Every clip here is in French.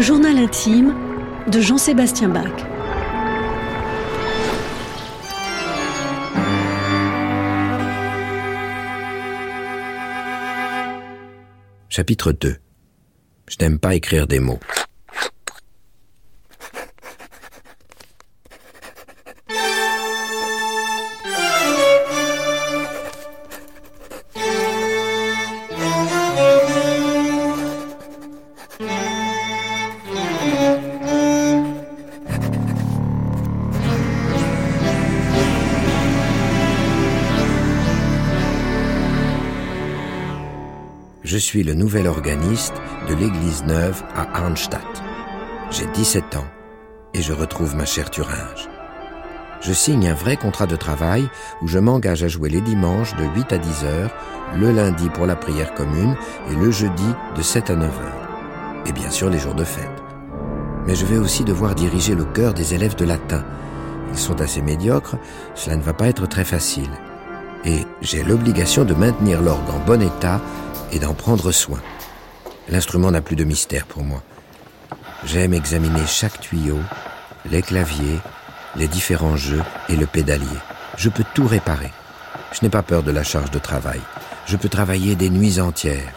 Le journal intime de Jean-Sébastien Bach. Chapitre 2 Je n'aime pas écrire des mots. Je suis le nouvel organiste de l'église neuve à Arnstadt. J'ai 17 ans et je retrouve ma chère Thuringe. Je signe un vrai contrat de travail où je m'engage à jouer les dimanches de 8 à 10 heures, le lundi pour la prière commune et le jeudi de 7 à 9 heures. Et bien sûr les jours de fête. Mais je vais aussi devoir diriger le chœur des élèves de latin. Ils sont assez médiocres, cela ne va pas être très facile. Et j'ai l'obligation de maintenir l'orgue en bon état et d'en prendre soin. L'instrument n'a plus de mystère pour moi. J'aime examiner chaque tuyau, les claviers, les différents jeux et le pédalier. Je peux tout réparer. Je n'ai pas peur de la charge de travail. Je peux travailler des nuits entières.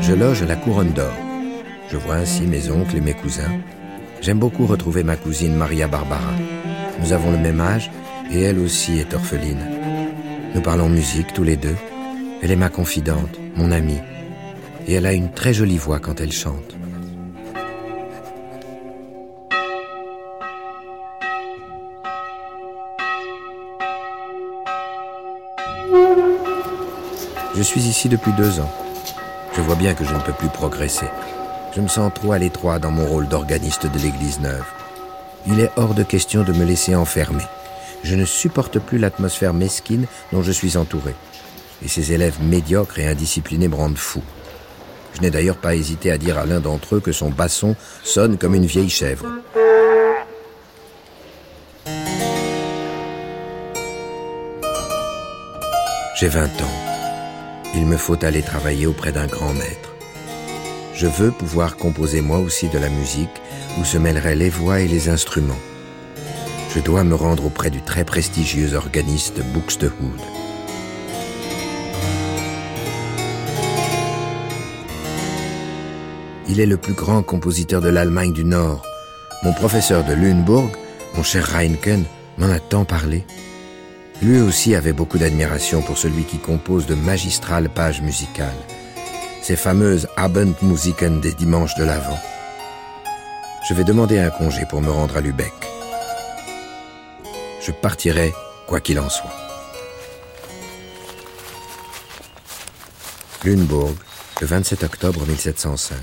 Je loge à la Couronne d'Or. Je vois ainsi mes oncles et mes cousins. J'aime beaucoup retrouver ma cousine Maria Barbara. Nous avons le même âge et elle aussi est orpheline. Nous parlons musique tous les deux. Elle est ma confidente, mon amie. Et elle a une très jolie voix quand elle chante. Je suis ici depuis deux ans. Je vois bien que je ne peux plus progresser. Je me sens trop à l'étroit dans mon rôle d'organiste de l'église neuve. Il est hors de question de me laisser enfermer. Je ne supporte plus l'atmosphère mesquine dont je suis entouré. Et ces élèves médiocres et indisciplinés me rendent fou. Je n'ai d'ailleurs pas hésité à dire à l'un d'entre eux que son basson sonne comme une vieille chèvre. J'ai 20 ans. Il me faut aller travailler auprès d'un grand maître. Je veux pouvoir composer moi aussi de la musique où se mêleraient les voix et les instruments. Je dois me rendre auprès du très prestigieux organiste Buxtehude. Il est le plus grand compositeur de l'Allemagne du Nord. Mon professeur de Lunebourg, mon cher Reinken, m'en a tant parlé. Lui aussi avait beaucoup d'admiration pour celui qui compose de magistrales pages musicales, ces fameuses Abendmusiken des dimanches de l'Avent. Je vais demander un congé pour me rendre à Lübeck. Je partirai quoi qu'il en soit. Lunebourg, le 27 octobre 1705.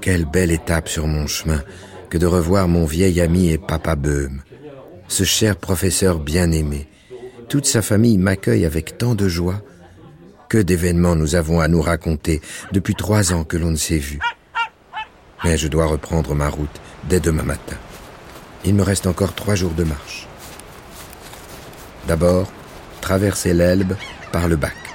Quelle belle étape sur mon chemin que de revoir mon vieil ami et papa Böhm ce cher professeur bien-aimé. Toute sa famille m'accueille avec tant de joie. Que d'événements nous avons à nous raconter depuis trois ans que l'on ne s'est vu. Mais je dois reprendre ma route dès demain matin. Il me reste encore trois jours de marche. D'abord, traverser l'Elbe par le bac.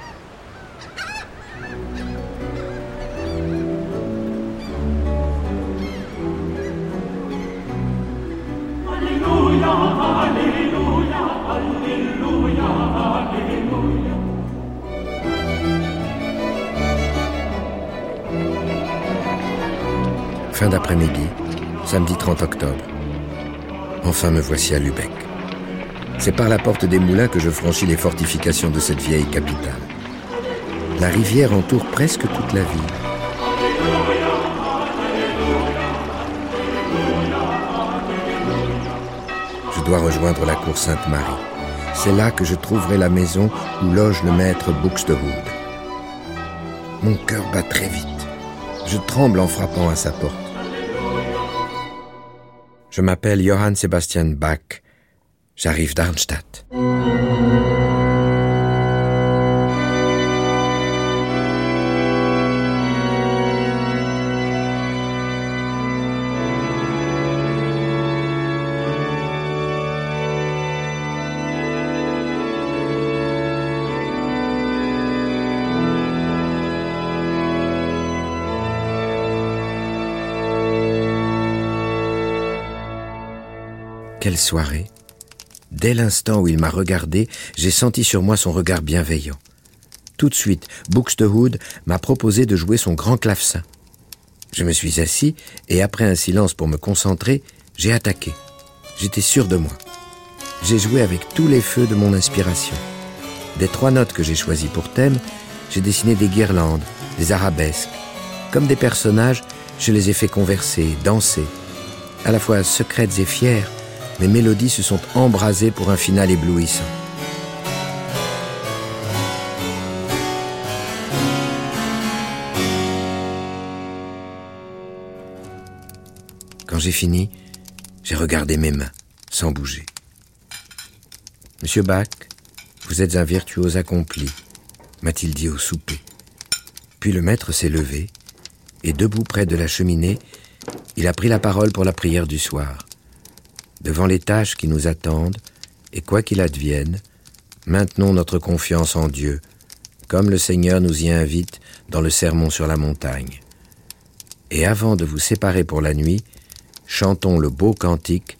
Fin d'après-midi, samedi 30 octobre. Enfin me voici à Lubeck. C'est par la porte des moulins que je franchis les fortifications de cette vieille capitale. La rivière entoure presque toute la ville. Je dois rejoindre la cour Sainte-Marie. C'est là que je trouverai la maison où loge le maître Buxtehude. Mon cœur bat très vite. Je tremble en frappant à sa porte. Je m'appelle Johann Sebastian Bach. J'arrive d'Arnstadt. Soirée Dès l'instant où il m'a regardé, j'ai senti sur moi son regard bienveillant. Tout de suite, Buxtehude m'a proposé de jouer son grand clavecin. Je me suis assis et après un silence pour me concentrer, j'ai attaqué. J'étais sûr de moi. J'ai joué avec tous les feux de mon inspiration. Des trois notes que j'ai choisies pour thème, j'ai dessiné des guirlandes, des arabesques. Comme des personnages, je les ai fait converser, danser, à la fois secrètes et fières, mes mélodies se sont embrasées pour un final éblouissant. Quand j'ai fini, j'ai regardé mes mains, sans bouger. Monsieur Bach, vous êtes un virtuose accompli, m'a-t-il dit au souper. Puis le maître s'est levé, et debout près de la cheminée, il a pris la parole pour la prière du soir devant les tâches qui nous attendent, et quoi qu'il advienne, maintenons notre confiance en Dieu, comme le Seigneur nous y invite dans le sermon sur la montagne. Et avant de vous séparer pour la nuit, chantons le beau cantique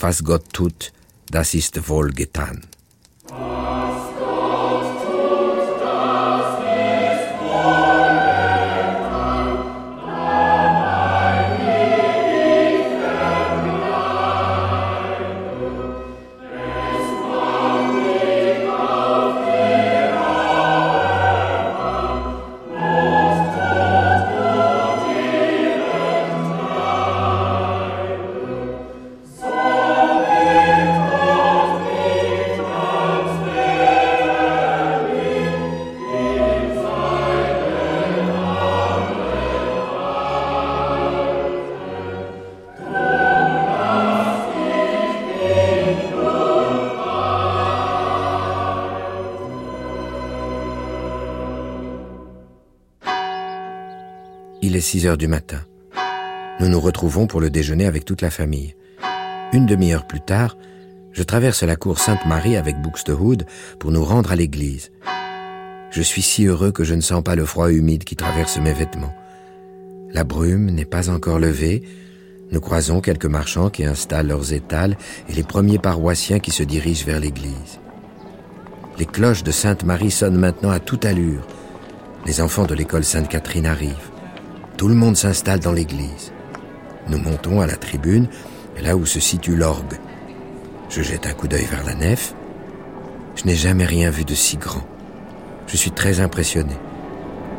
Was Gott tut, das ist wohl getan. Il est 6 heures du matin. Nous nous retrouvons pour le déjeuner avec toute la famille. Une demi-heure plus tard, je traverse la cour Sainte-Marie avec Buxtehude pour nous rendre à l'église. Je suis si heureux que je ne sens pas le froid humide qui traverse mes vêtements. La brume n'est pas encore levée. Nous croisons quelques marchands qui installent leurs étals et les premiers paroissiens qui se dirigent vers l'église. Les cloches de Sainte-Marie sonnent maintenant à toute allure. Les enfants de l'école Sainte-Catherine arrivent. Tout le monde s'installe dans l'église. Nous montons à la tribune, là où se situe l'orgue. Je jette un coup d'œil vers la nef. Je n'ai jamais rien vu de si grand. Je suis très impressionné.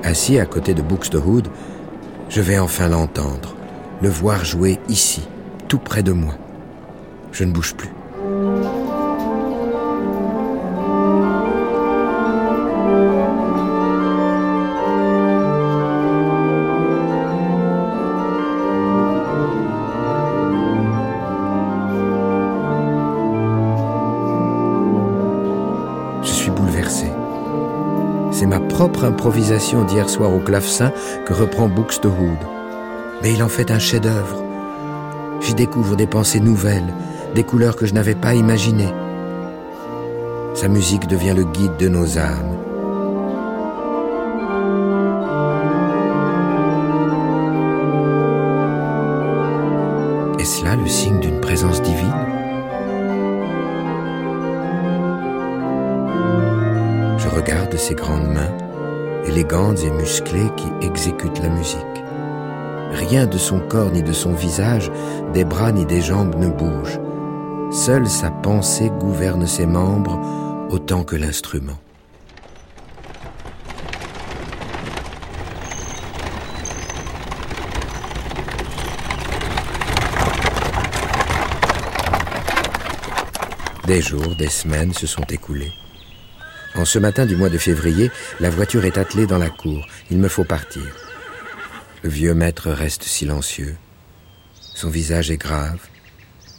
Assis à côté de Buxtehude, je vais enfin l'entendre, le voir jouer ici, tout près de moi. Je ne bouge plus. Ma propre improvisation d'hier soir au clavecin que reprend Buxtehude. Mais il en fait un chef-d'œuvre. J'y découvre des pensées nouvelles, des couleurs que je n'avais pas imaginées. Sa musique devient le guide de nos âmes. Ses grandes mains, élégantes et musclées qui exécutent la musique. Rien de son corps ni de son visage, des bras ni des jambes ne bouge. Seule sa pensée gouverne ses membres autant que l'instrument. Des jours, des semaines se sont écoulés. En ce matin du mois de février, la voiture est attelée dans la cour. Il me faut partir. Le vieux maître reste silencieux. Son visage est grave.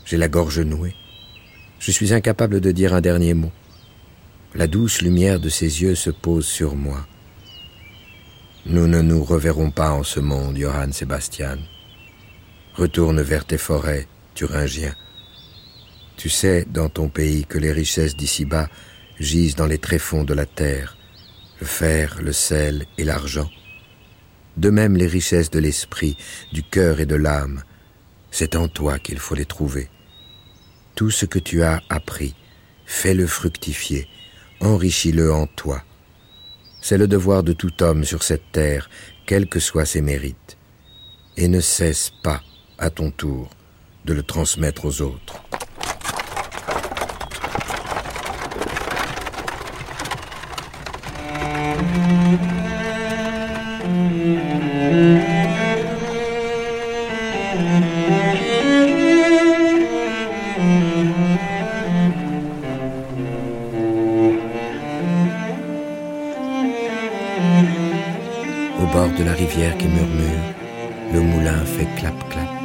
J'ai la gorge nouée. Je suis incapable de dire un dernier mot. La douce lumière de ses yeux se pose sur moi. Nous ne nous reverrons pas en ce monde, Johann Sebastian. Retourne vers tes forêts, Thuringien. Tu sais, dans ton pays, que les richesses d'ici-bas gisent dans les tréfonds de la terre, le fer, le sel et l'argent. De même les richesses de l'esprit, du cœur et de l'âme. C'est en toi qu'il faut les trouver. Tout ce que tu as appris, fais-le fructifier, enrichis-le en toi. C'est le devoir de tout homme sur cette terre, quels que soient ses mérites. Et ne cesse pas, à ton tour, de le transmettre aux autres. Au bord de la rivière qui murmure, le moulin fait clap-clap.